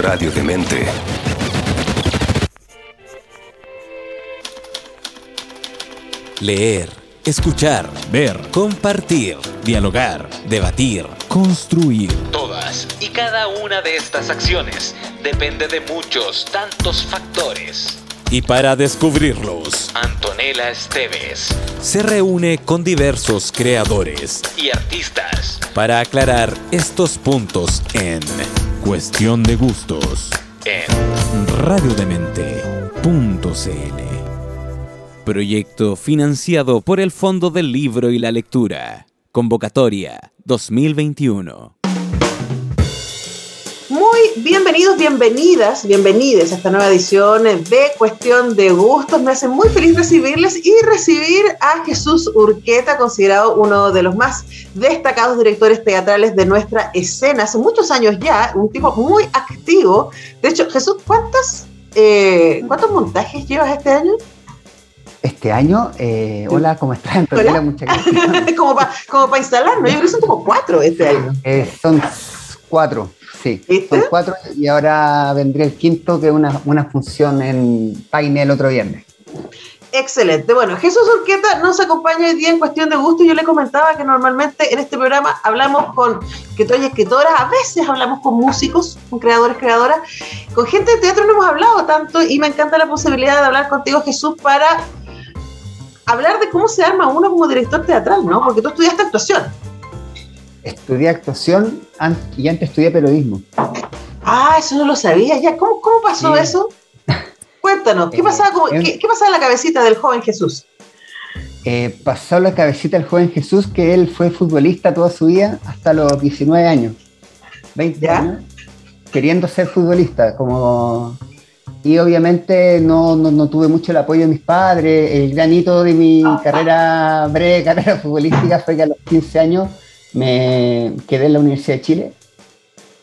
Radio Demente. Leer, escuchar, ver, compartir, dialogar, debatir, construir. Todas y cada una de estas acciones depende de muchos, tantos factores. Y para descubrirlos, Antonella Esteves se reúne con diversos creadores y artistas para aclarar estos puntos en Cuestión de Gustos en radiodemente.cl. Proyecto financiado por el Fondo del Libro y la Lectura. Convocatoria 2021. Bienvenidos, bienvenidas, bienvenidas a esta nueva edición de Cuestión de Gustos. Me hace muy feliz recibirles y recibir a Jesús Urqueta, considerado uno de los más destacados directores teatrales de nuestra escena. Hace muchos años ya, un tipo muy activo. De hecho, Jesús, ¿cuántos, eh, ¿cuántos montajes llevas este año? Este año, eh, hola, ¿cómo estás? Hola. Muchas gracias. como para como instalar, ¿no? Yo creo que son como cuatro este año. Eh, son cuatro. Sí, son cuatro y ahora vendría el quinto, que es una, una función en Paine el otro viernes. Excelente. Bueno, Jesús Urqueta nos acompaña hoy día en cuestión de gusto. Yo le comentaba que normalmente en este programa hablamos con escritores y escritoras, a veces hablamos con músicos, con creadores, creadoras. Con gente de teatro no hemos hablado tanto y me encanta la posibilidad de hablar contigo, Jesús, para hablar de cómo se arma uno como director teatral, ¿no? Porque tú estudiaste actuación. Estudié actuación y antes estudié periodismo. Ah, eso no lo sabía ya. ¿Cómo, cómo pasó eso? Cuéntanos, ¿qué, pasaba ¿qué, pasaba en la cabecita del joven Jesús? Eh, pasó en la cabecita del joven Jesús que él fue futbolista toda su vida hasta los 19 años, 20 años, queriendo ser futbolista, como y obviamente no, no, no, tuve mucho el apoyo de mis padres. El granito de mi carrera, breve carrera futbolística fue que a los 15 años me quedé en la Universidad de Chile,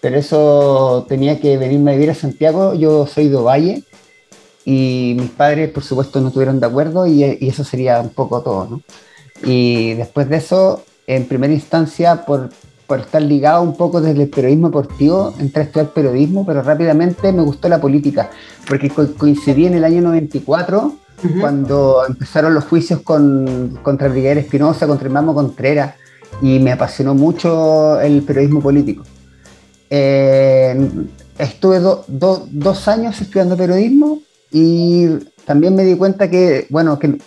pero eso tenía que venirme a vivir a Santiago. Yo soy de Ovalle y mis padres, por supuesto, no estuvieron de acuerdo y, y, eso sería un poco todo. ¿no? Y después de eso, en primera instancia, por, por estar ligado un poco desde el periodismo deportivo, entré a estudiar periodismo, pero rápidamente me gustó la política, porque co coincidí en el año 94, uh -huh. cuando empezaron los juicios con, contra Brigadier Espinosa, contra el Mamo Contreras, y me apasionó mucho el periodismo político. Eh, estuve do, do, dos años estudiando periodismo y también me di cuenta que, bueno, que,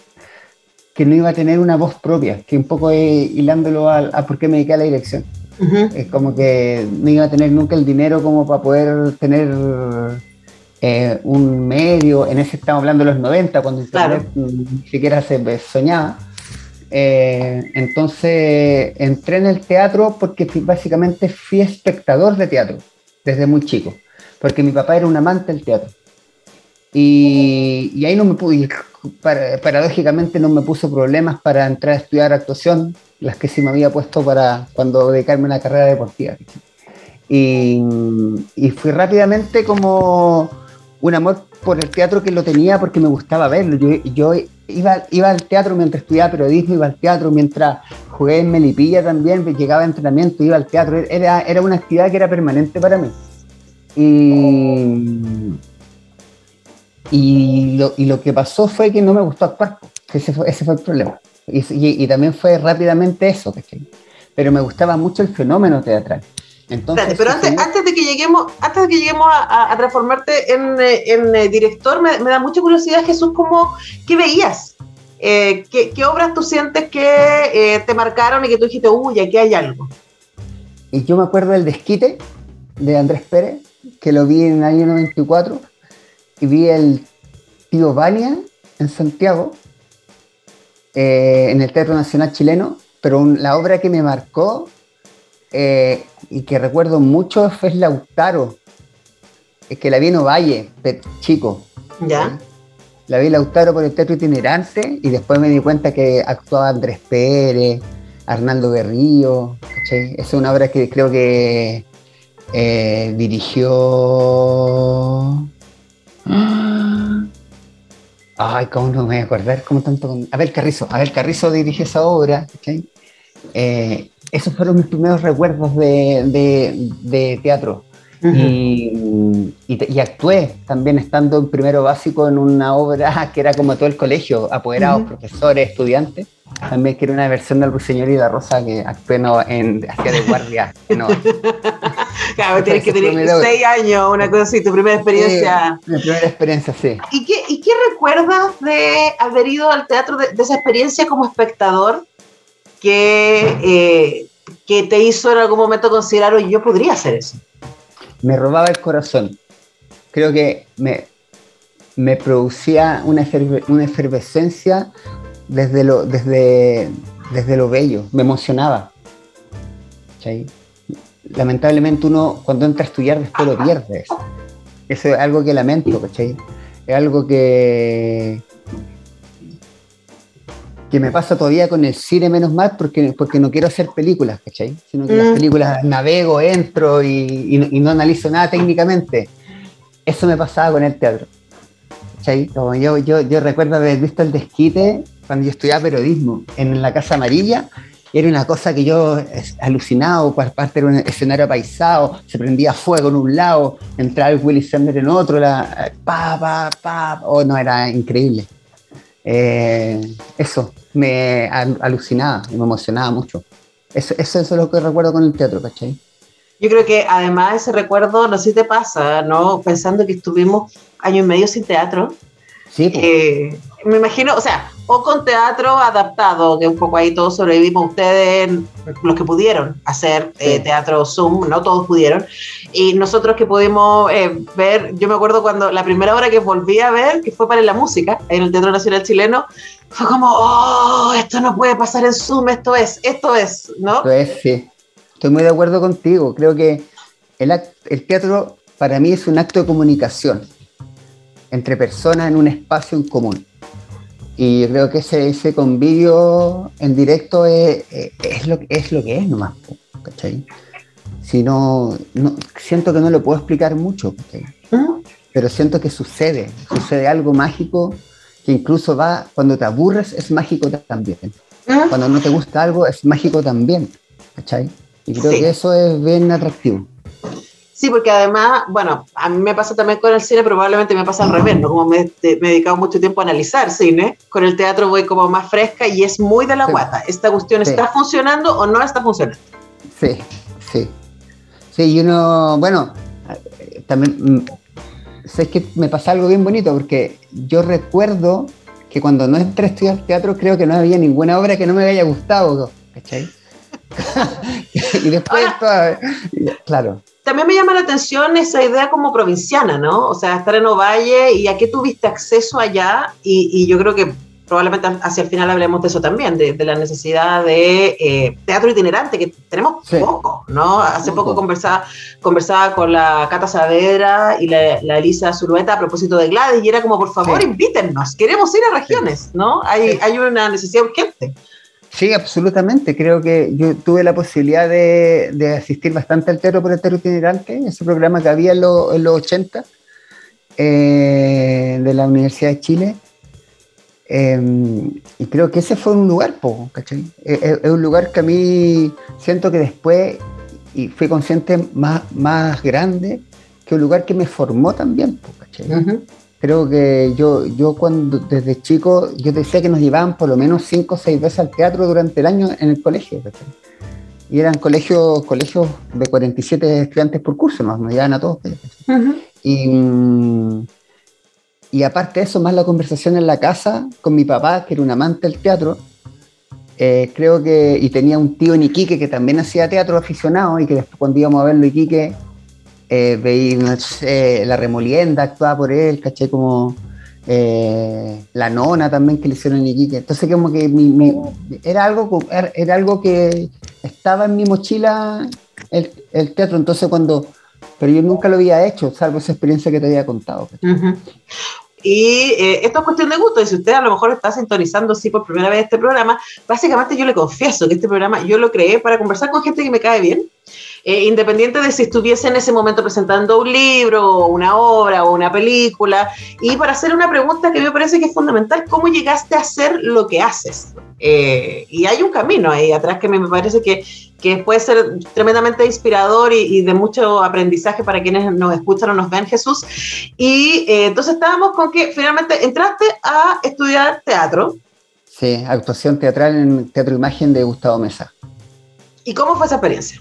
que no iba a tener una voz propia, que un poco eh, hilándolo a, a, por qué me dediqué a la dirección. Uh -huh. Es como que no iba a tener nunca el dinero como para poder tener eh, un medio, en ese estamos hablando de los 90, cuando claro. ni siquiera se soñaba. Eh, entonces entré en el teatro porque básicamente fui espectador de teatro desde muy chico, porque mi papá era un amante del teatro. Y, y ahí no me pude, para, paradójicamente no me puso problemas para entrar a estudiar actuación, las que sí me había puesto para cuando dedicarme a una carrera deportiva. Y, y fui rápidamente como un amor por el teatro que lo tenía porque me gustaba verlo. Yo, yo iba, iba al teatro mientras estudiaba periodismo, iba al teatro mientras jugué en Melipilla también, llegaba a entrenamiento, iba al teatro. Era, era una actividad que era permanente para mí. Y, y, lo, y lo que pasó fue que no me gustó actuar. Ese fue, ese fue el problema. Y, y, y, también fue rápidamente eso, ¿cachai? Pero me gustaba mucho el fenómeno teatral. Entonces, Espérate, pero antes, antes, de que lleguemos, antes de que lleguemos a, a transformarte en, en, en director, me, me, da mucha curiosidad, Jesús, ¿cómo, ¿qué veías? Eh, ¿qué, ¿qué, obras tú sientes que eh, te marcaron y que tú dijiste, uy, aquí hay algo? Y yo me acuerdo del Desquite de Andrés Pérez, que lo vi en el año 94, y vi el Tío Vania en Santiago, eh, en el Teatro Nacional Chileno, pero un, la obra que me marcó eh, y que recuerdo mucho fue Lautaro, es que la vi en Ovalle, chico. Ya. La vi Lautaro por el teatro itinerante y después me di cuenta que actuaba Andrés Pérez, Arnaldo Berrío. ¿cachai? Es una obra que creo que eh, dirigió. Ay, ¿cómo no me voy a acordar? ¿Cómo tanto? Abel Carrizo. Abel Carrizo dirigió esa obra. Eh, esos fueron mis primeros recuerdos de, de, de, teatro. y, y, actué también estando en primero básico en una obra que era como todo el colegio, apoderados, profesores, estudiantes. También que era una versión del Ruiseñor y la Rosa que actué no, en, hacia de guardia. No. claro, tienes que tener seis años, una cosa así, tu primera experiencia. mi primera experiencia, sí. ¿Y qué, ¿Y qué recuerdas de haber ido al teatro, de, esa experiencia como espectador que, eh, que te hizo en algún momento considerar, oye, yo podría hacer eso? Me robaba el corazón. Creo que me, me producía una, una efervescencia desde lo, desde, desde lo bello, me emocionaba. Lamentablemente uno cuando entra a estudiar después lo pierde. Eso, es algo que lamento, ¿cachai? Es algo que, que me pasa todavía con el cine menos mal porque, porque no quiero hacer películas, ¿cachai? Sino que las mm. películas navego, entro y, no analizo nada técnicamente. Eso me pasaba con el teatro. ¿cachai? Como yo, yo, yo recuerdo haber visto el desquite cuando yo estudiaba periodismo en la Casa Amarilla, era una cosa que yo alucinado, por parte era un escenario paisado, se prendía fuego en un lado, entraba el Willy Sender en otro, la, pa, pa, pa, oh, no, era increíble. Eh, eso, me alucinaba y me emocionaba mucho. Eso, eso, es lo que recuerdo con el teatro, ¿cachai? Yo creo que además ese recuerdo, no sé si te pasa, ¿no? Pensando que estuvimos año y medio sin teatro. Sí. Eh, me imagino, o sea, o con teatro adaptado, que un poco ahí todos sobrevivimos, ustedes, los que pudieron hacer eh, teatro Zoom, no todos pudieron, y nosotros que pudimos eh, ver, yo me acuerdo cuando la primera hora que volví a ver, que fue para la música, en el Teatro Nacional Chileno, fue como, oh, esto no puede pasar en Zoom, esto es, esto es, ¿no? Esto es, sí. Estoy muy de acuerdo contigo, creo que el, el teatro para mí es un acto de comunicación entre personas en un espacio en común y creo que ese, ese convivio en directo es, es, lo, es lo que es nomás, ¿cachai? Si no, siento que no lo puedo explicar mucho, pero siento que sucede, sucede algo mágico que incluso va, cuando te aburres es mágico también. Cuando no te gusta algo es mágico también, ¿cachai? Y creo que eso es bien atractivo. Sí, porque además, bueno, a mí me pasa también con el cine, probablemente me pasa al revés, ¿no? Como me, he dedicado mucho tiempo a analizar cine, con el teatro voy como más fresca y es muy de la guata. ¿Esta cuestión está funcionando o no está funcionando? Sí, sí. Sí, y uno, bueno, también, mm, sé que me pasa algo bien bonito, porque yo recuerdo que cuando no entré a estudiar teatro, creo que no había ninguna obra que no me haya gustado, ¿cachai? y después, claro, también me llama la atención esa idea como provinciana, ¿no? O sea, estar en Ovalle y a qué tuviste acceso allá y, yo creo que probablemente hacia el final hablemos de eso también, de, la necesidad de eh, teatro itinerante, que tenemos poco, ¿no? Hace poco, conversaba, conversaba con la Cata Saavedra y la, Elisa Zulueta a propósito de Gladys y era como, por favor, invítennos, queremos ir a regiones, ¿no? Hay, hay una necesidad urgente. Sí, absolutamente. Creo que yo tuve la posibilidad de, asistir bastante al teatro por el teatro itinerante, ese programa que había en, los 80 eh, de la Universidad de Chile. Em, y creo que ese fue un lugar, ¿cachai? Es, un lugar que a mí siento que después, y fui consciente más, más grande, que un lugar que me formó también, ¿cachai? Creo que yo, yo cuando desde chico, yo decía que nos llevaban por lo menos cinco o seis veces al teatro durante el año en el colegio. Y eran colegios, colegios de 47 estudiantes por curso, nos, llevaban a todos. y, mm, y aparte de eso, más la conversación en la casa con mi papá, que era un amante del teatro, eh, creo que, y tenía un tío en Iquique que también hacía teatro aficionado y que después cuando íbamos a verlo Iquique eh, veí, la remolienda actuaba por él, caché como eh, la nona también que le hicieron en Iquique. Entonces como que era, algo, era, algo que estaba en mi mochila el, teatro, entonces cuando... Pero yo nunca lo había hecho, salvo esa experiencia que te había contado. Y eh, esto es cuestión de gusto, y si usted a lo mejor está sintonizando sí por primera vez este programa, básicamente yo le confieso que este programa yo lo creé para conversar con gente que me cae bien, eh, independiente de si estuviese en ese momento presentando un libro, o una obra o una película, y para hacer una pregunta que me parece que es fundamental, ¿cómo llegaste a hacer lo que haces? Eh, y hay un camino ahí atrás que me parece que, que puede ser tremendamente inspirador y, de mucho aprendizaje para quienes nos escuchan o nos ven, Jesús. Y eh, entonces estábamos con que finalmente entraste a estudiar teatro. Sí, actuación teatral en Teatro Imagen de Gustavo Mesa. ¿Y cómo fue esa experiencia?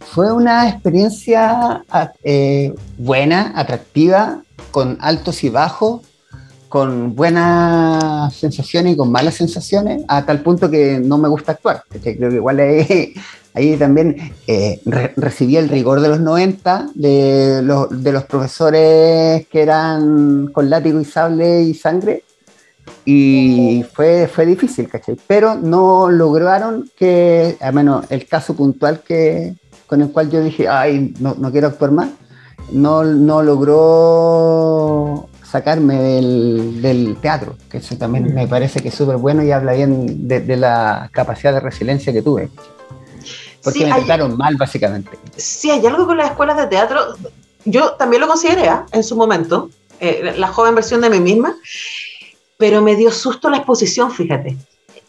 Fue una experiencia eh, buena, atractiva, con altos y bajos, con buenas sensaciones y con malas sensaciones, a tal punto que no me gusta actuar. Creo que igual ahí, también eh, recibí el rigor de los 90, de los, de los profesores que eran con látigo y sable y sangre, y fue, fue difícil, ¿cachai? Pero no lograron que, al menos el caso puntual que, con el cual yo dije, ay, no, no quiero actuar más, no, no logró sacarme del, teatro, que eso también me parece que es súper bueno y habla bien de, la capacidad de resiliencia que tuve. Porque me trataron mal, básicamente. Sí, hay algo con las escuelas de teatro, yo también lo consideré ¿ah? en su momento, eh, la joven versión de mí misma, pero me dio susto la exposición, fíjate.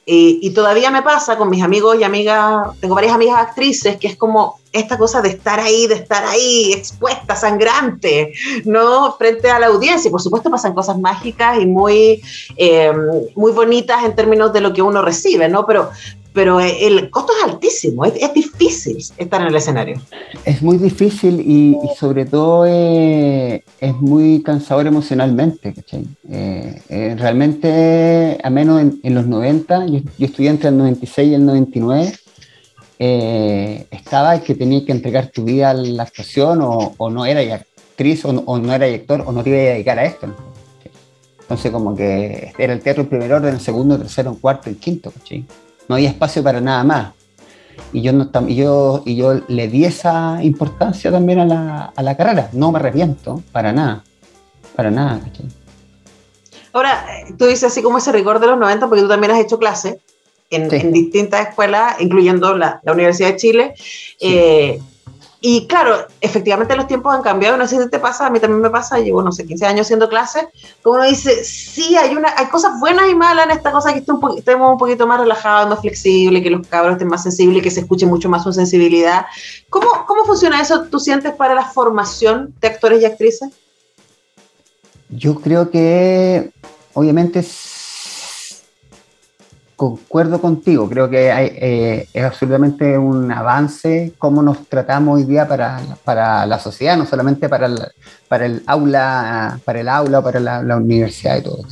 Y, todavía me pasa con mis amigos y amigas, tengo varias amigas actrices, que es como esta cosa de estar ahí, de estar ahí, expuesta, sangrante, ¿no? Frente a la audiencia. Y por supuesto pasan cosas mágicas y muy, eh, muy bonitas en términos de lo que uno recibe, ¿no? Pero, pero el costo es altísimo, es, difícil estar en el escenario. Es muy difícil y, sobre todo eh, es muy cansador emocionalmente, ¿cachai? Eh, eh, realmente, a menos en, los 90, yo, estudié entre el 96 y el 99, estaba que tenía que entregar tu vida a la actuación o, no era actriz o, no era director o no te iba a dedicar a esto. Entonces como que era el teatro en primer orden, el segundo, tercero, cuarto y quinto, ¿cachai? No había espacio para nada más. Y yo, no, yo, y yo le di esa importancia también a la, a la carrera, no me arrepiento, para nada, para nada. Ahora, tú dices así como ese rigor de los 90, porque tú también has hecho clases en, en distintas escuelas, incluyendo la, la Universidad de Chile. Eh, y claro, efectivamente los tiempos han cambiado, no sé si te pasa, a mí también me pasa, llevo, no sé, 15 años haciendo clases, como uno dice, sí, hay, una, hay cosas buenas y malas en esta cosa, que estemos un poquito más relajados, más flexibles, que los cabros estén más sensibles, que se escuche mucho más su sensibilidad. ¿Cómo, ¿Cómo funciona eso, tú sientes, para la formación de actores y actrices? Yo creo que, obviamente, concuerdo contigo, creo que eh, es absolutamente un avance cómo nos tratamos hoy día para, para la sociedad, no solamente para el, para el aula, para el aula o para la, universidad y todo.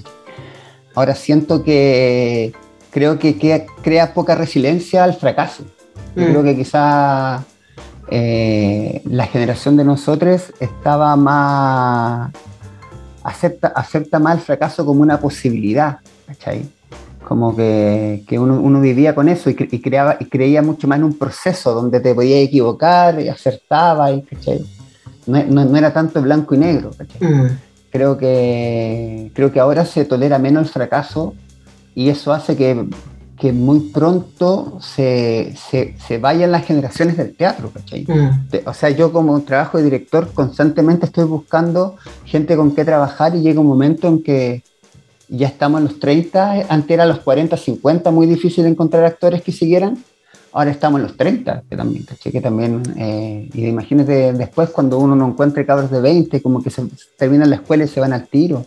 Ahora siento que creo que, crea poca resiliencia al fracaso. Yo creo mm. que quizá eh, la generación de nosotros estaba más acepta, acepta más el fracaso como una posibilidad, ¿cachai? Como que, uno, vivía con eso y, creaba, y creía mucho más en un proceso donde te podías equivocar y acertaba, y, No, era tanto blanco y negro. Mm. Creo, que, creo que ahora se tolera menos el fracaso y eso hace que, muy pronto se, vayan las generaciones del teatro. Mm. O sea, yo como trabajo de director constantemente estoy buscando gente con qué trabajar y llega un momento en que ya estamos en los 30, antes era los 40, 50, muy difícil encontrar actores que siguieran, ahora estamos en los 30, que también, Que también, eh, y imagínate después cuando uno no encuentre cabros de 20, como que se terminan la escuela y se van al tiro.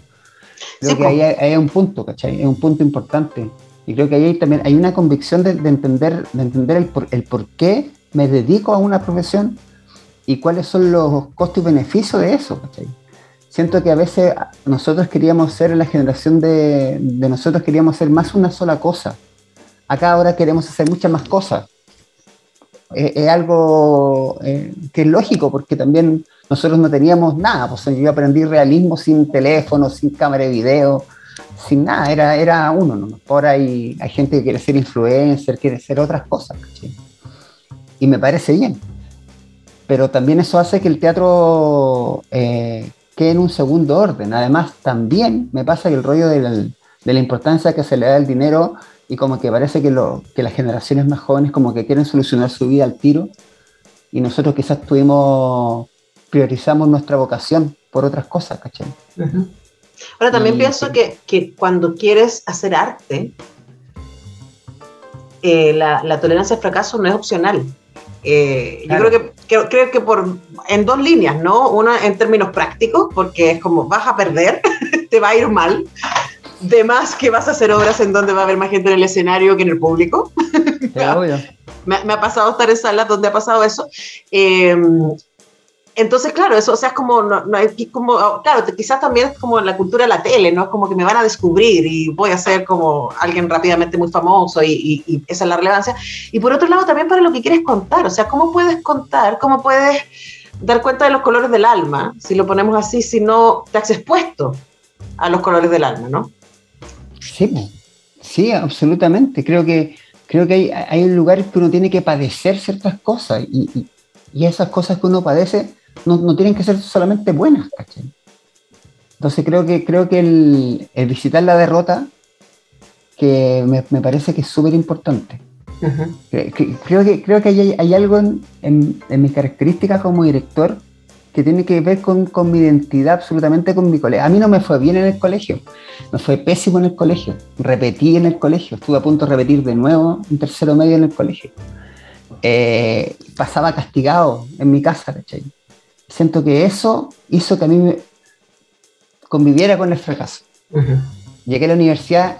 Creo que ahí hay, un punto, ¿cachai? Es un punto importante. Y creo que ahí también hay una convicción de, entender, de entender el por, el por qué me dedico a una profesión y cuáles son los costos y beneficios de eso, ¿cachai? Siento que a veces nosotros queríamos ser la generación de, nosotros queríamos ser más una sola cosa. Acá ahora queremos hacer muchas más cosas. Es, algo eh, que es lógico porque también nosotros no teníamos nada. Pues yo aprendí realismo sin teléfono, sin cámara de video, sin nada. Era, era uno. ¿no? Ahora hay, hay gente que quiere ser influencer, quiere ser otras cosas. Y me parece bien. Pero también eso hace que el teatro eh, que en un segundo orden. Además, también me pasa que el rollo de la, importancia que se le da el dinero y como que parece que, lo, que las generaciones más jóvenes como que quieren solucionar su vida al tiro y nosotros quizás tuvimos, priorizamos nuestra vocación por otras cosas, ¿cachai? Ahora también pienso que, que, cuando quieres hacer arte, eh, la, tolerancia al fracaso no es opcional. Eh, yo creo que, creo que por, en dos líneas, ¿no? Una en términos prácticos, porque es como vas a perder, te va a ir mal. De más que vas a hacer obras en donde va a haber más gente en el escenario que en el público. me, me, ha pasado estar en salas donde ha pasado eso. Eh, entonces, claro, eso, o sea, es como, no, no, como, oh, claro, quizás también es como la cultura de la tele, ¿no? Es como que me van a descubrir y voy a ser como alguien rápidamente muy famoso y, y, esa es la relevancia. Y por otro lado, también para lo que quieres contar, o sea, ¿cómo puedes contar, cómo puedes dar cuenta de los colores del alma, si lo ponemos así, si no te has expuesto a los colores del alma, ¿no? Sí, sí, absolutamente. Creo que, creo que hay, hay un lugar que uno tiene que padecer ciertas cosas y, y esas cosas que uno padece no, tienen que ser solamente buenas, ¿cachai? Entonces creo que, creo que el, visitar la derrota, que me, parece que es súper importante. creo, que, creo que hay, algo en, en, mis características como director que tiene que ver con, con, mi identidad, absolutamente con mi colegio. A mí no me fue bien en el colegio, me fue pésimo en el colegio, repetí en el colegio, estuve a punto de repetir de nuevo un tercero medio en el colegio. Eh, pasaba castigado en mi casa, ¿cachai? Siento que eso hizo que a mí me conviviera con el fracaso. Llegué a la universidad,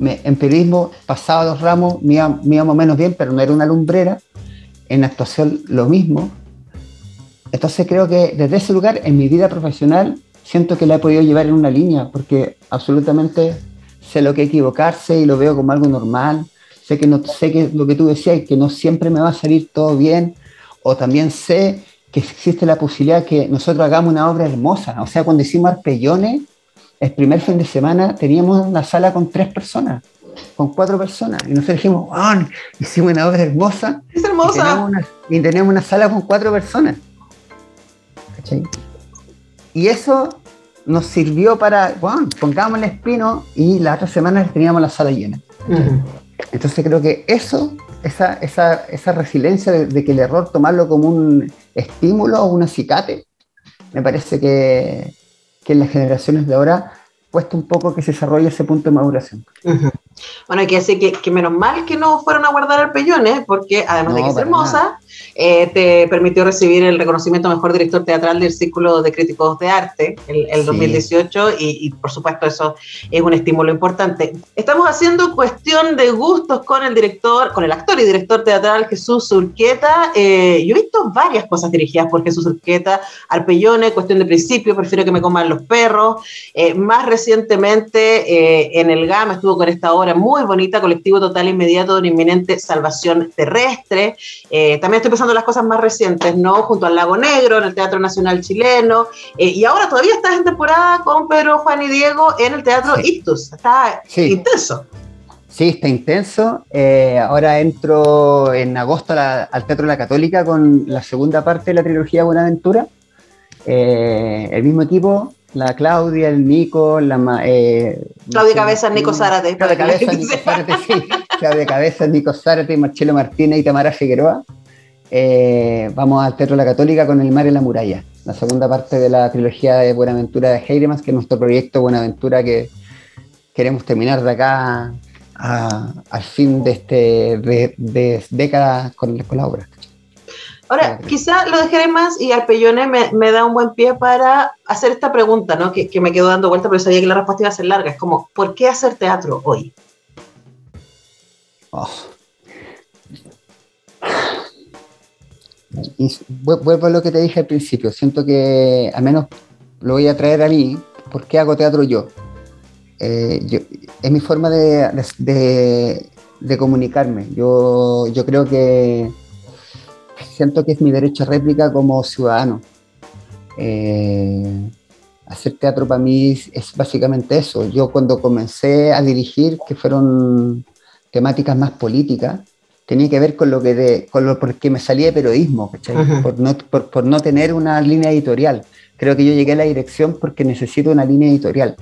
en periodismo pasaba los ramos, me iba, más o menos bien, pero no era una lumbrera. En actuación lo mismo. Entonces creo que desde ese lugar, en mi vida profesional, siento que la he podido llevar en una línea, porque absolutamente sé lo que equivocarse y lo veo como algo normal. Sé que no sé que lo que tú decías, que no siempre me va a salir todo bien, o también sé que existe la posibilidad que nosotros hagamos una obra hermosa. O sea, cuando hicimos Arpellones, el primer fin de semana teníamos una sala con tres personas, con cuatro personas. Y nosotros dijimos, oh, hicimos una obra hermosa. Es hermosa. Y tenemos una, sala con cuatro personas. Y eso nos sirvió para, bueno, pongamos el espino y la otra semana teníamos la sala llena. Entonces creo que eso, esa, esa, esa resiliencia de, que el error tomarlo como un estímulo o un acicate. Me parece que, que en las generaciones de ahora cuesta un poco que se desarrolle ese punto de maduración. Bueno, hay que decir que, menos mal que no fueron a guardar el pellón, ¿eh? porque además de que es hermosa, eh, te permitió recibir el reconocimiento mejor director teatral del Círculo de Críticos de Arte el, 2018 y, por supuesto eso es un estímulo importante. Estamos haciendo cuestión de gustos con el director, con el actor y director teatral Jesús Urqueta. Eh, yo he visto varias cosas dirigidas por Jesús Urqueta, Arpellones, Cuestión de Principio, Prefiero que me coman los perros. más recientemente en el GAM estuvo con esta obra muy bonita, Colectivo Total Inmediato de una inminente salvación terrestre. Eh, también estoy pensando en las cosas más recientes, ¿no? Junto al Lago Negro, en el Teatro Nacional Chileno. Eh, y ahora todavía estás en temporada con Pedro, Juan y Diego en el Teatro Ictus. Está intenso. Sí, está intenso. Eh, ahora entro en agosto al Teatro La Católica con la segunda parte de la trilogía Buenaventura. el mismo equipo, la Claudia, el Nico, la... Eh, Claudia Cabeza, Nico Zárate. Claudia Cabeza, Nico Zárate, sí. Claudia Cabeza, Nico Zárate, Marcelo Martínez y Tamara Figueroa. Eh, vamos al Teatro La Católica con El Mar en la Muralla, la segunda parte de la trilogía de Buenaventura de Heidemann, que es nuestro proyecto Buenaventura que queremos terminar de acá al fin de, este, de, décadas con, con la obra. Ahora, quizá lo dejaré más y Arpellone me, me da un buen pie para hacer esta pregunta, ¿no? Que, que, me quedo dando vuelta, pero sabía que la respuesta iba a ser larga. Es como, ¿por qué hacer teatro hoy? Oh. vuelvo a lo que te dije al principio. Siento que al menos lo voy a traer a mí. ¿Por qué hago teatro yo? Eh, yo es mi forma de, de, de comunicarme. Yo, yo creo que siento que es mi derecho a réplica como ciudadano. Eh, hacer teatro para mí es básicamente eso. Yo cuando comencé a dirigir, que fueron temáticas más políticas, tenía que ver con lo que de, con lo porque me salía de periodismo, por, no, por, no tener una línea editorial. Creo que yo llegué a la dirección porque necesito una línea editorial.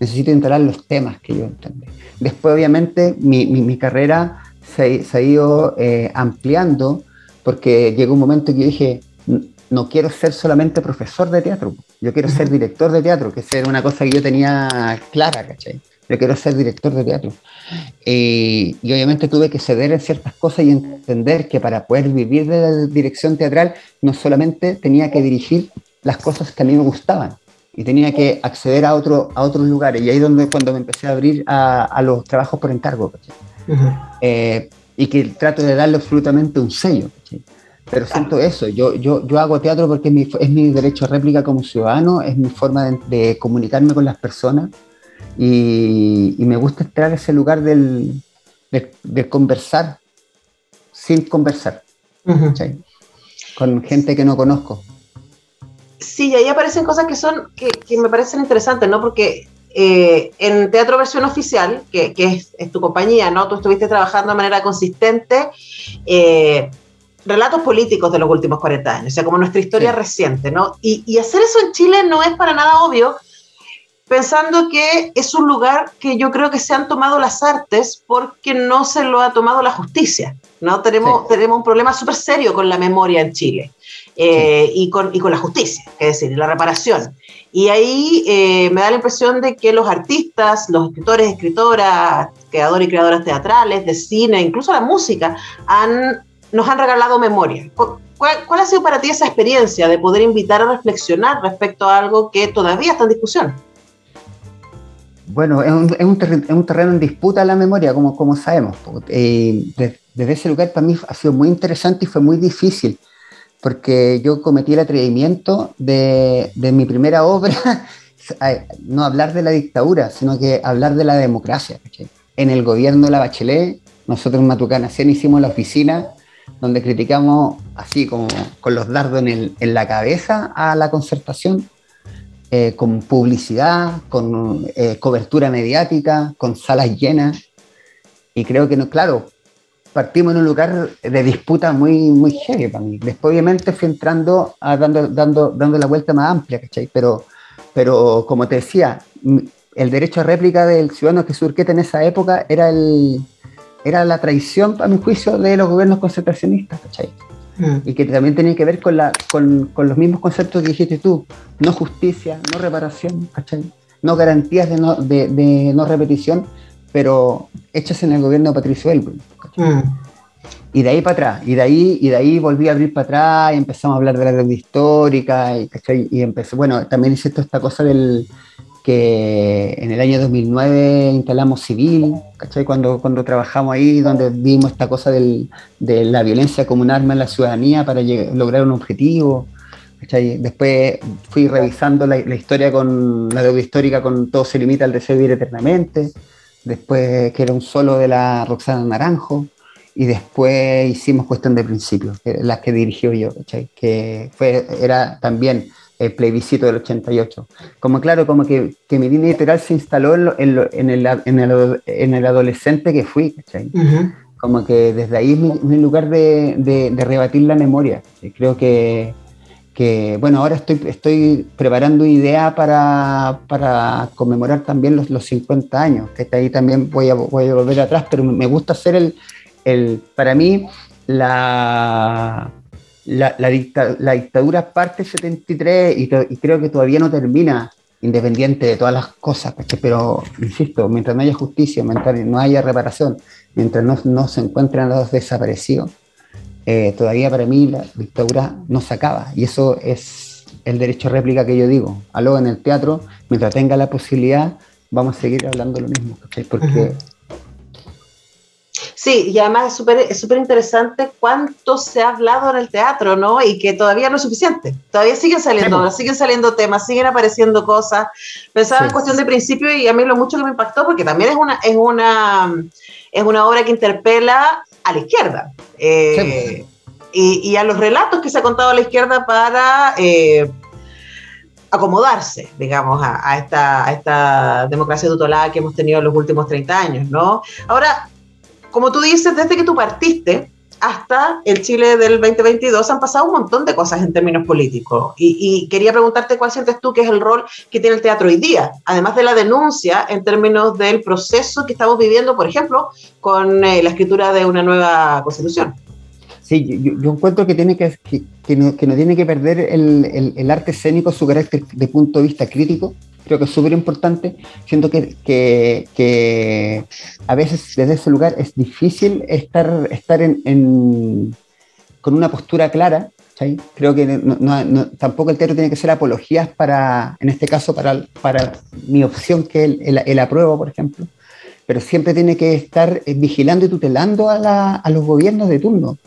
Necesito instalar los temas que yo entiendo. Después, obviamente, mi, mi, carrera se, se, ha ido eh, ampliando porque llegó un momento que yo dije, no quiero ser solamente profesor de teatro, yo quiero ser director de teatro, que es una cosa que yo tenía clara, ¿cachai? yo quiero ser director de teatro. y obviamente tuve que ceder en ciertas cosas y entender que para poder vivir de la dirección teatral no solamente tenía que dirigir las cosas que a mí me gustaban y tenía que acceder a, otro, a otros lugares. Y ahí es donde cuando me empecé a abrir a, los trabajos por encargo. Eh, y que trato de darle absolutamente un sello. Pero siento eso, yo, yo, yo hago teatro porque es mi, es mi derecho a réplica como ciudadano, es mi forma de, comunicarme con las personas y, me gusta estar en ese lugar del, de, conversar sin conversar con gente que no conozco. Sí, ahí aparecen cosas que son que, que me parecen interesantes, ¿no? Porque eh, en Teatro Versión Oficial, que, que es, tu compañía, ¿no? Tú estuviste trabajando de manera consistente. Eh, relatos políticos de los últimos 40 años, o sea, como nuestra historia reciente, ¿no? Y, hacer eso en Chile no es para nada obvio, pensando que es un lugar que yo creo que se han tomado las artes porque no se lo ha tomado la justicia, ¿no? Tenemos, tenemos un problema súper serio con la memoria en Chile. Eh, y, con, y, con, la justicia, es decir, la reparación. Y ahí eh, me da la impresión de que los artistas, los escritores, escritoras, creadores y creadoras teatrales, de cine, incluso la música, han nos han regalado memoria. ¿Cuál, ha sido para ti esa experiencia de poder invitar a reflexionar respecto a algo que todavía está en discusión? Bueno, es un, terreno, en disputa la memoria, como, como sabemos. Eh, desde, ese lugar para mí ha sido muy interesante y fue muy difícil, porque yo cometí el atrevimiento de, de mi primera obra, no hablar de la dictadura, sino que hablar de la democracia. En el gobierno de la Bachelet, nosotros en Matucana hicimos la oficina donde criticamos así como con los dardos en, la cabeza a la concertación, eh, con publicidad, con eh, cobertura mediática, con salas llenas. Y creo que, no, claro, partimos en un lugar de disputa muy, muy heavy para mí. Después, obviamente, fui entrando, a, dando, dando, dando la vuelta más amplia, ¿cachai? Pero, pero, como te decía, el derecho a réplica del ciudadano que surquete en esa época era el, era la traición, a mi juicio, de los gobiernos concentracionistas, ¿cachai? Mm. Y que también tenía que ver con, la, con, con, los mismos conceptos que dijiste tú, no justicia, no reparación, ¿cachai? No garantías de no, de, de no repetición, pero hechas en el gobierno de Patricio Elbrun. Mm. Y de ahí para atrás, y de ahí, y de ahí volví a abrir para atrás y empezamos a hablar de la deuda histórica, y, ¿cachai? y empecé, bueno, también hice toda esta cosa del, que en el año 2009 instalamos Civil, ¿cachai? Cuando, cuando trabajamos ahí, donde vimos esta cosa del, de la violencia como un arma en la ciudadanía para lograr un objetivo. ¿cachai? Después fui revisando la, la, historia con la deuda histórica con Todo se limita al deseo de vivir eternamente. Después que era un solo de la Roxana Naranjo. Y después hicimos Cuestión de Principios, las que dirigió yo, ¿cachai? que fue, era también el plebiscito del 88. Como claro, como que, que mi línea editorial se instaló en, en, en, el, en, el, en, el, adolescente que fui, ¿cachai? Como que desde ahí es mi, lugar de, de, rebatir la memoria. Creo que, bueno, ahora estoy, estoy preparando idea para, para conmemorar también los, los 50 años, que ahí también voy a, voy a volver atrás, pero me gusta hacer el, el para mí, la la, la, dictadura parte 73 y, y, creo que todavía no termina independiente de todas las cosas, pero insisto, mientras no haya justicia, mientras no haya reparación, mientras no, no se encuentren los desaparecidos, eh, todavía para mí la dictadura no se acaba y eso es el derecho a réplica que yo digo. Aló en el teatro, mientras tenga la posibilidad, vamos a seguir hablando lo mismo, porque Sí, y además es súper es super interesante cuánto se ha hablado en el teatro, ¿no? Y que todavía no es suficiente. Todavía siguen saliendo siguen saliendo temas, siguen apareciendo cosas. Pensaba en cuestión de principio y a mí lo mucho que me impactó, porque también es una, es una, es una obra que interpela a la izquierda. Eh, y, a los relatos que se ha contado a la izquierda para eh, acomodarse, digamos, a, esta, a esta democracia tutelada que hemos tenido en los últimos 30 años, ¿no? Ahora, como tú dices, desde que tú partiste hasta el Chile del 2022 han pasado un montón de cosas en términos políticos. Y, quería preguntarte cuál sientes tú que es el rol que tiene el teatro hoy día, además de la denuncia en términos del proceso que estamos viviendo, por ejemplo, con eh, la escritura de una nueva constitución. Sí, yo, encuentro que, tiene que, que, no, tiene que perder el, el, arte escénico su carácter de punto de vista crítico creo que es súper importante. Siento que, que, a veces desde ese lugar es difícil estar, estar en, con una postura clara. Creo que tampoco el teatro tiene que ser apologías para, en este caso, para, para mi opción, que el, el, apruebo, por ejemplo. Pero siempre tiene que estar vigilando y tutelando a, a los gobiernos de turno.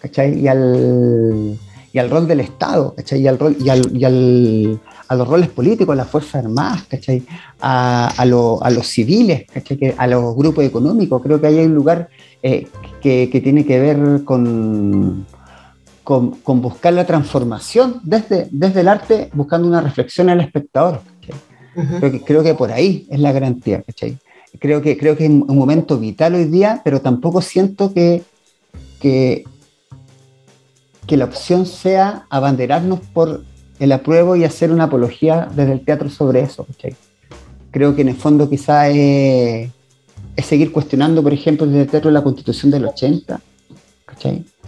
¿cachai? Y al, y al rol del Estado, ¿cachai? Y, al rol, y al, a los roles políticos, a las Fuerzas Armadas, ¿cachai? A, a, a los civiles, ¿cachai? a los grupos económicos. Creo que ahí hay un lugar eh, que, que, tiene que ver con, con, con, buscar la transformación desde, desde el arte, buscando una reflexión al espectador. creo, que, creo que por ahí es la garantía, ¿cachai? Creo que, creo que es un momento vital hoy día, pero tampoco siento que, que que la opción sea abanderarnos por el apruebo y hacer una apología desde el teatro sobre eso. Creo que en el fondo quizá es, seguir cuestionando, por ejemplo, desde el teatro la constitución del 80,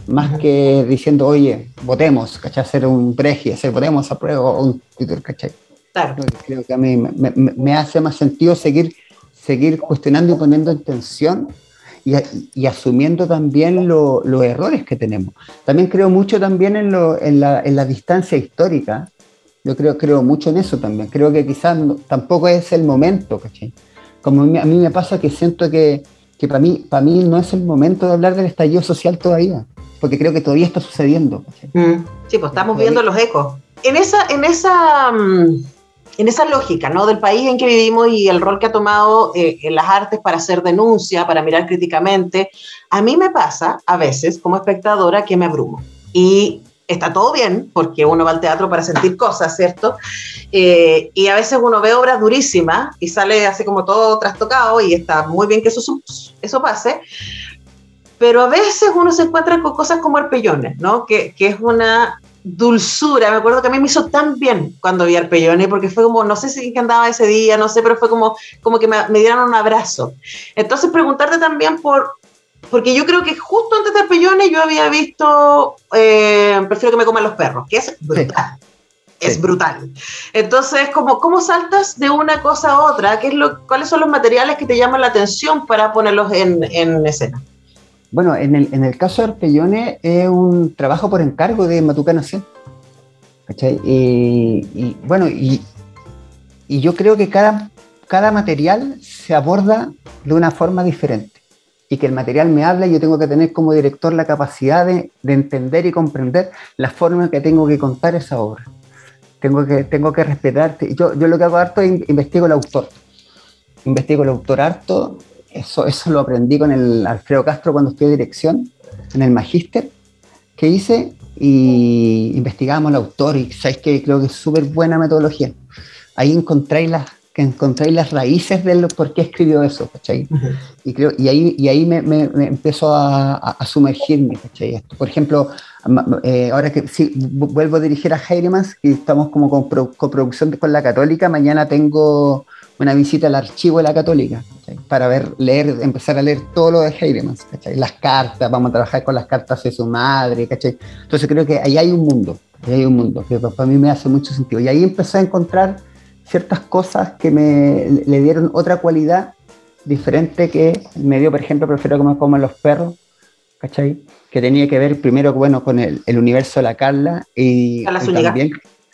más que diciendo, oye, votemos, ¿cachai? hacer un pregi, hacer votemos, apruebo un título. ¿cachai? Claro. Creo, que a mí me, me, hace más sentido seguir, seguir cuestionando y poniendo en tensión y, asumiendo también los errores que tenemos. También creo mucho también en, en, la, en, la, distancia histórica. Yo creo, creo mucho en eso también. Creo que quizás tampoco es el momento, ¿cachai? Como a mí, me pasa que siento que, que para, mí, para mí no es el momento de hablar del estallido social todavía, porque creo que todavía está sucediendo. Mm. Sí, pues estamos viendo los ecos. En esa, en esa mm, en esa lógica ¿no? del país en que vivimos y el rol que ha tomado eh, en las artes para hacer denuncia, para mirar críticamente, a mí me pasa a veces como espectadora que me abrumo. Y está todo bien, porque uno va al teatro para sentir cosas, ¿cierto? Eh, y a veces uno ve obras durísimas y sale así como todo trastocado y está muy bien que eso, eso pase. Pero a veces uno se encuentra con cosas como arpellones, ¿no? Que, que es una dulzura. Me acuerdo que a mí me hizo tan bien cuando vi Arpellone, porque fue como, no sé si andaba ese día, no sé, pero fue como, como que me, dieron un abrazo. Entonces, preguntarte también por, porque yo creo que justo antes de Arpellone yo había visto eh, Prefiero que me coman los perros, que es brutal. Es brutal. Entonces, como, ¿cómo saltas de una cosa a otra? ¿Qué es lo, ¿Cuáles son los materiales que te llaman la atención para ponerlos en, en escena? Bueno, en el, en el caso de Arpellone es un trabajo por encargo de Matucana Nación. ¿cachai? Y, bueno, y, yo creo que cada, cada material se aborda de una forma diferente. Y que el material me habla y yo tengo que tener como director la capacidad de, de entender y comprender la forma que tengo que contar esa obra. Tengo que, tengo que respetarte. Yo, yo lo que hago harto es investigo el autor. Investigo el autor harto eso, eso lo aprendí con el Alfredo Castro cuando estudié dirección en el magíster que hice y investigamos al autor y sabéis que creo que es súper buena metodología. Ahí encontráis las que encontráis las raíces de por qué escribió eso, ¿cachai? y, creo, y ahí, y ahí me, me, empezó a, a, sumergirme, ¿cachai? Por ejemplo, eh, ahora que sí, vuelvo a dirigir a Heiremans y estamos como con coproducción con la Católica, mañana tengo una visita al archivo de la Católica, para ver, leer, empezar a leer todo lo de Heidemans, las cartas, vamos a trabajar con las cartas de su madre, ¿cachai? entonces creo que ahí hay un mundo, ahí hay un mundo que para mí me hace mucho sentido. Y ahí empecé a encontrar ciertas cosas que me le dieron otra cualidad diferente que me dio, por ejemplo, prefiero comer como los perros, ¿cachai? Que tenía que ver primero, bueno, con el, el universo de la Carla y, y también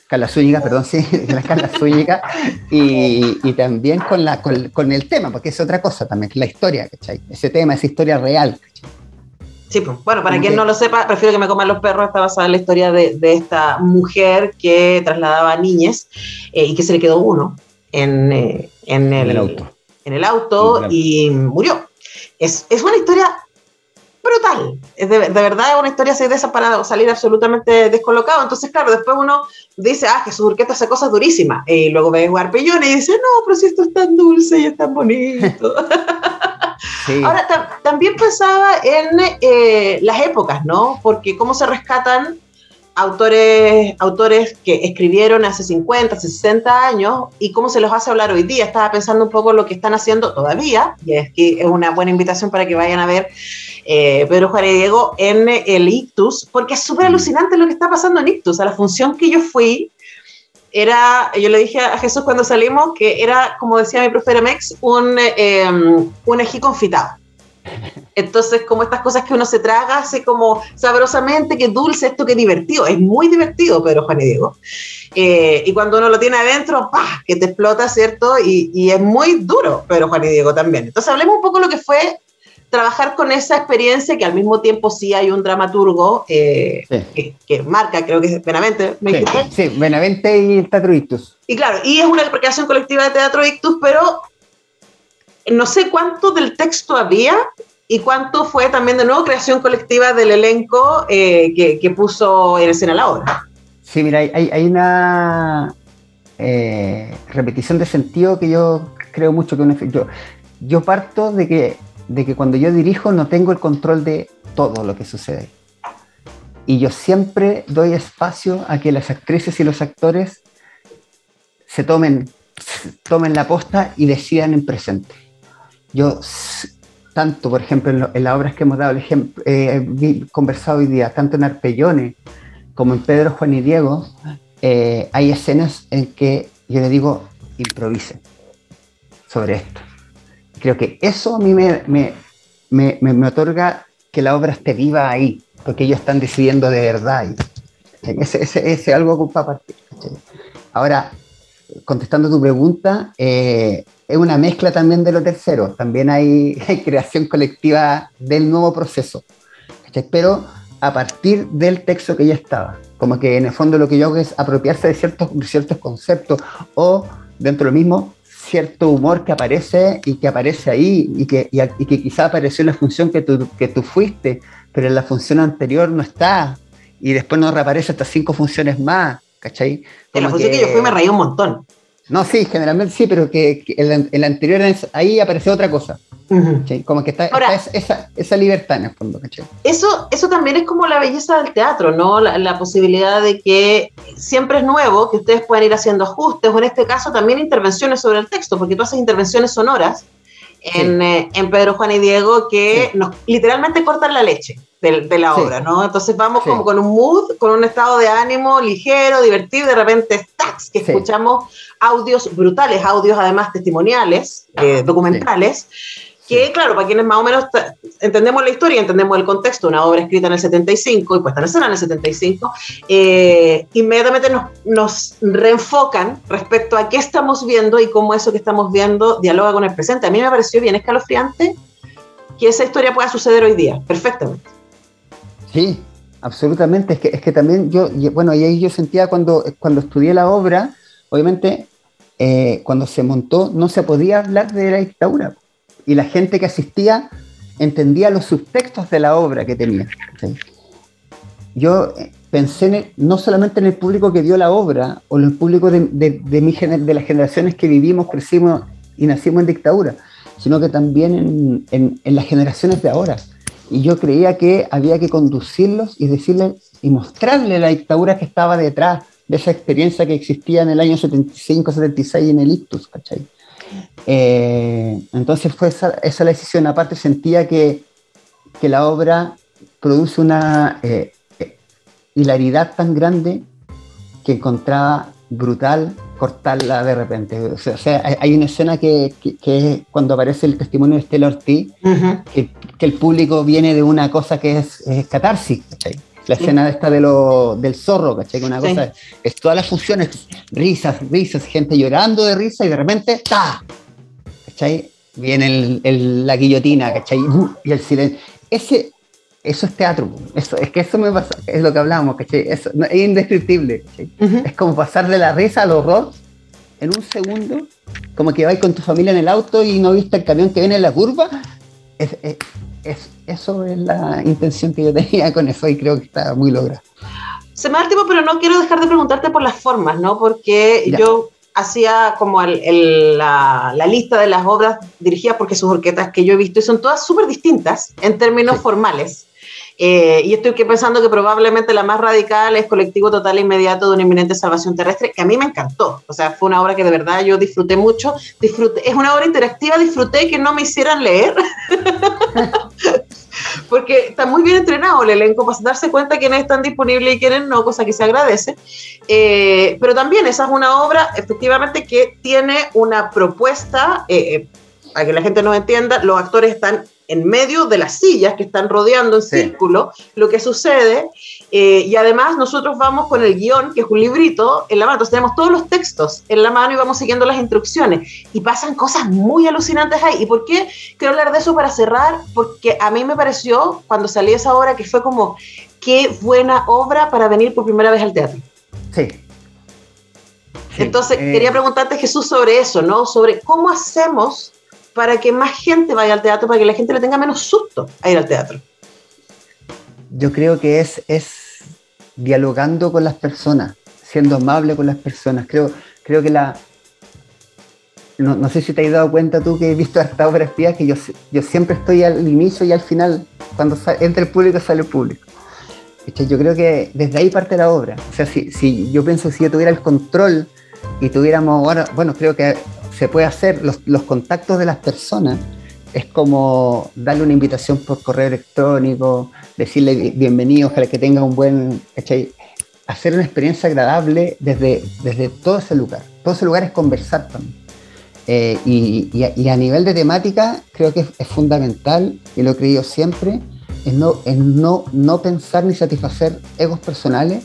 Carla Zúñiga, perdón, sí, la Carla Zúñiga, y, y, también con, la, con, el tema, porque es otra cosa también, la historia, ¿cachai? Ese tema, esa historia real, ¿cachai? Sí, pues, bueno, para quien no lo sepa, prefiero que me coman los perros, está basada en la historia de, de esta mujer que trasladaba a niñas eh, y que se le quedó uno en, eh, en, el, auto, en el auto y murió. Es, es una historia brutal. Es de, verdad es una historia así de esa para salir absolutamente descolocado. Entonces, claro, después uno dice, ah, Jesús Urqueta hace cosas durísimas. Y luego ve jugar Pellón y dice, no, pero si esto es tan dulce y es tan bonito. Ahora, también pensaba en eh, las épocas, ¿no? Porque cómo se rescatan autores, autores que escribieron hace 50, 60 años y cómo se los hace hablar hoy día. Estaba pensando un poco lo que están haciendo todavía, y es que es una buena invitación para que vayan a ver eh, Pedro Juárez Diego en el Ictus, porque es súper alucinante lo que está pasando en Ictus. A la función que yo fui, era, yo le dije a Jesús cuando salimos que era, como decía mi profe Mex, un, eh, un ají confitado. Entonces, como estas cosas que uno se traga, así como sabrosamente, que dulce, esto que divertido. Es muy divertido, Pedro Juan y Diego. Eh, y cuando uno lo tiene adentro, ¡pah! que te explota, ¿cierto? Y, y, es muy duro, Pedro Juan y Diego también. Entonces, hablemos un poco de lo que fue trabajar con esa experiencia, que al mismo tiempo sí hay un dramaturgo eh, que, marca, creo que es Benavente. sí, sí, Benavente y el Teatro Ictus. Y claro, y es una creación colectiva de Teatro Ictus, pero no sé cuánto del texto había y cuánto fue también de nuevo creación colectiva del elenco eh, que, puso en escena la obra. Sí, mira, hay, una eh, repetición de sentido que yo creo mucho que yo, yo parto de que, de que cuando yo dirijo no tengo el control de todo lo que sucede. Y yo siempre doy espacio a que las actrices y los actores se tomen, tomen la posta y decidan en presente. Yo tanto, por ejemplo, en, las obras que hemos dado el ejemplo, eh, conversado hoy día, tanto en Arpellone como en Pedro, Juan y Diego, eh, hay escenas en que yo le digo, improvisen sobre esto. Creo que eso a mí me, me, me, me otorga que la obra esté viva ahí, porque ellos están decidiendo de verdad. Ese es algo para partir. Ahora, contestando tu pregunta, eh, es una mezcla también de lo tercero. También hay, creación colectiva del nuevo proceso. Pero a partir del texto que ya estaba. Como que en el fondo lo que yo hago es apropiarse de ciertos, ciertos conceptos o dentro de lo mismo cierto humor que aparece y que aparece ahí y que, y, que quizá apareció en la función que tú, que tú fuiste, pero en la función anterior no está y después no reaparece hasta cinco funciones más, ¿cachai? en la función que, yo fui me reí un montón. No, sí, generalmente sí, pero que, en, la, anterior ahí apareció otra cosa. Como que está, esa, esa, libertad en el fondo, ¿cachai? Eso, eso también es como la belleza del teatro, ¿no? La, posibilidad de que siempre es nuevo, que ustedes puedan ir haciendo ajustes, o en este caso también intervenciones sobre el texto, porque tú haces intervenciones sonoras en, eh, en Pedro, Juan y Diego que nos literalmente cortan la leche de, la obra, ¿no? Entonces vamos como con un mood, con un estado de ánimo ligero, divertido, de repente stacks, que escuchamos audios brutales, audios además testimoniales, eh, documentales, que claro, para quienes más o menos entendemos la historia, entendemos el contexto, una obra escrita en el 75 y puesta en escena en el 75, eh, inmediatamente nos, nos, reenfocan respecto a qué estamos viendo y cómo eso que estamos viendo dialoga con el presente. A mí me pareció bien escalofriante que esa historia pueda suceder hoy día, perfectamente. Sí, absolutamente. Es que, es que también yo, bueno, y ahí yo sentía cuando, cuando estudié la obra, obviamente, eh, cuando se montó, no se podía hablar de la dictadura. Y la gente que asistía entendía los subtextos de la obra que tenía. Yo eh, pensé no solamente en el público que vio la obra, o en el público de, de, de, las generaciones que vivimos, crecimos y nacimos en dictadura, sino que también en, en, las generaciones de ahora y yo creía que había que conducirlos y decirles y mostrarle la dictadura que estaba detrás de esa experiencia que existía en el año 75-76 en el Ictus, ¿cachai? Eh, entonces fue esa, esa, la decisión. Aparte sentía que, que la obra produce una eh, eh, hilaridad tan grande que encontraba brutal cortarla de repente. O sea, hay una escena que, que, es cuando aparece el testimonio de Estela Ortiz, que, que, el público viene de una cosa que es, es catarsis, La escena esta de lo, del zorro, ¿cachai? Una cosa, es todas las funciones, risas, risas, gente llorando de risa y de repente, ¡ta! ¿Cachai? Viene el, la guillotina, ¿cachai? Y el silencio. Ese, eso es teatro. Eso, es que eso me pasa, es lo que hablamos, ¿cachai? Eso, es indescriptible. Es como pasar de la risa al horror en un segundo, como que vais con tu familia en el auto y no viste el camión que viene en la curva. Es, es, eso es la intención que yo tenía con eso y creo que está muy logrado. Se me da el tiempo, pero no quiero dejar de preguntarte por las formas, ¿no? Porque yo hacía como el, la, la, lista de las obras dirigidas porque sus orquestas que yo he visto y son todas súper distintas en términos formales. Eh, y estoy pensando que probablemente la más radical es Colectivo Total e Inmediato de una inminente salvación terrestre, que a mí me encantó. O sea, fue una obra que de verdad yo disfruté mucho. Disfruté, es una obra interactiva, disfruté que no me hicieran leer. porque está muy bien entrenado el elenco para darse cuenta quiénes están disponibles y quiénes no, cosa que se agradece. Eh, pero también esa es una obra, efectivamente, que tiene una propuesta, eh, para que la gente nos entienda, los actores están en medio de las sillas que están rodeando en círculo lo que sucede. Eh, y además nosotros vamos con el guion, que es un librito, en la mano. Entonces tenemos todos los textos en la mano y vamos siguiendo las instrucciones. Y pasan cosas muy alucinantes ahí. ¿Y por qué quiero hablar de eso para cerrar? Porque a mí me pareció, cuando salí esa obra, que fue como, qué buena obra para venir por primera vez al teatro. Sí. Entonces, eh, quería preguntarte, Jesús, sobre eso, ¿no? Sobre cómo hacemos para que más gente vaya al teatro, para que la gente le tenga menos susto a ir al teatro? Yo creo que es, es dialogando con las personas, siendo amable con las personas. Creo, creo que la... No, sé si te has dado cuenta tú que he visto esta obra espía que yo, yo siempre estoy al inicio y al final, cuando entra el público sale el público. Yo creo que desde ahí parte la obra. O sea, si, si yo pienso si yo tuviera el control y tuviéramos, ahora, bueno, creo que se puede hacer, los, los, contactos de las personas, es como darle una invitación por correo electrónico, decirle bienvenido, ojalá que tenga un buen, hacer una experiencia agradable desde, desde todo ese lugar. Todo ese lugar es conversar también. Eh, y, y, a, nivel de temática, creo que es, fundamental, y lo he creído siempre, es, no, es no, no pensar ni satisfacer egos personales,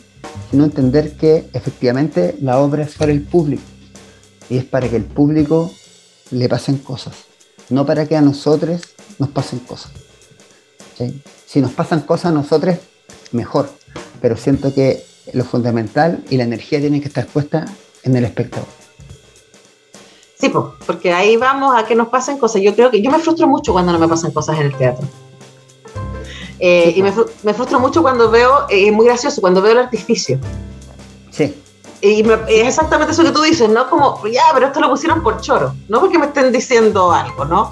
sino entender que efectivamente la obra es para el público y es para que el público le pasen cosas, no para que a nosotros nos pasen cosas. Si nos pasan cosas a nosotros, mejor, pero siento que lo fundamental y la energía tiene que estar puesta en el espectador. Sí, porque ahí vamos a que nos pasen cosas. Yo creo que yo me frustro mucho cuando no me pasan cosas en el teatro. Eh, y me, me, frustro mucho cuando veo, eh, es muy gracioso, cuando veo el artificio. Sí. Y es exactamente eso que tú dices, ¿no? Como, ya, pero esto lo pusieron por choro, no porque me estén diciendo algo, ¿no?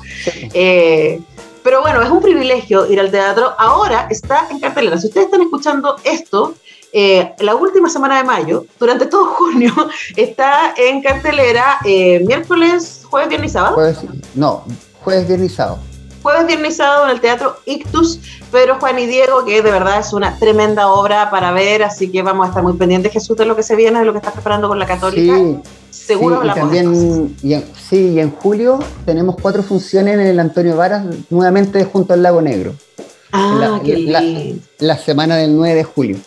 Eh, pero bueno, es un privilegio ir al teatro. Ahora está en cartelera. Si ustedes están escuchando esto, eh, la última semana de mayo, durante todo junio, está en cartelera eh, miércoles, jueves, viernes y sábado. Jueves, no, jueves, viernes y sábado jueves, viernes y sábado en el Teatro Ictus, Pedro, Juan y Diego, que de verdad es una tremenda obra para ver, así que vamos a estar muy pendientes, Jesús, de lo que se viene, de lo que estás preparando con la Católica. Sí, Seguro sí, y también, y en, sí, y en julio tenemos cuatro funciones en el Antonio Varas, nuevamente junto al Lago Negro. Ah, la, qué la, la, semana del 9 de julio.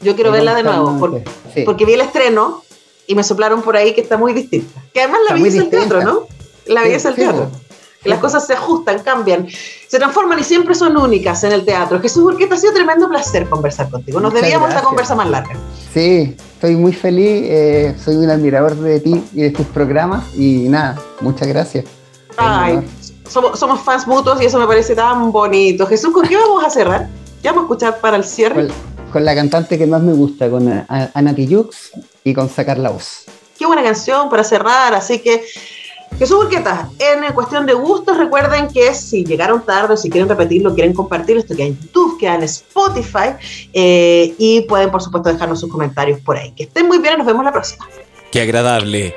Yo quiero verla de nuevo, porque, porque vi el estreno y me soplaron por ahí que está muy distinta. Que además la vi en el teatro, ¿no? La vi en el teatro las cosas se ajustan, cambian, se transforman y siempre son únicas en el teatro. Jesús Urqueta, ha sido tremendo placer conversar contigo. Nos debíamos esta conversa más larga. Sí, estoy muy feliz, eh, soy un admirador de ti y de tus programas y nada, muchas gracias. Ay, somos, somos fans mutuos y eso me parece tan bonito. Jesús, ¿con qué vamos a cerrar? Ya vamos a escuchar para el cierre. Con, la cantante que más me gusta, con Ana Jux y con Sacar la Voz. Qué buena canción para cerrar, así que Jesús Urqueta, en cuestión de gustos, recuerden que si llegaron tarde o si quieren repetirlo, quieren compartirlo, esto queda en YouTube, queda en Spotify eh, y pueden, por supuesto, dejarnos sus comentarios por ahí. Que estén muy bien y nos vemos la próxima. Qué agradable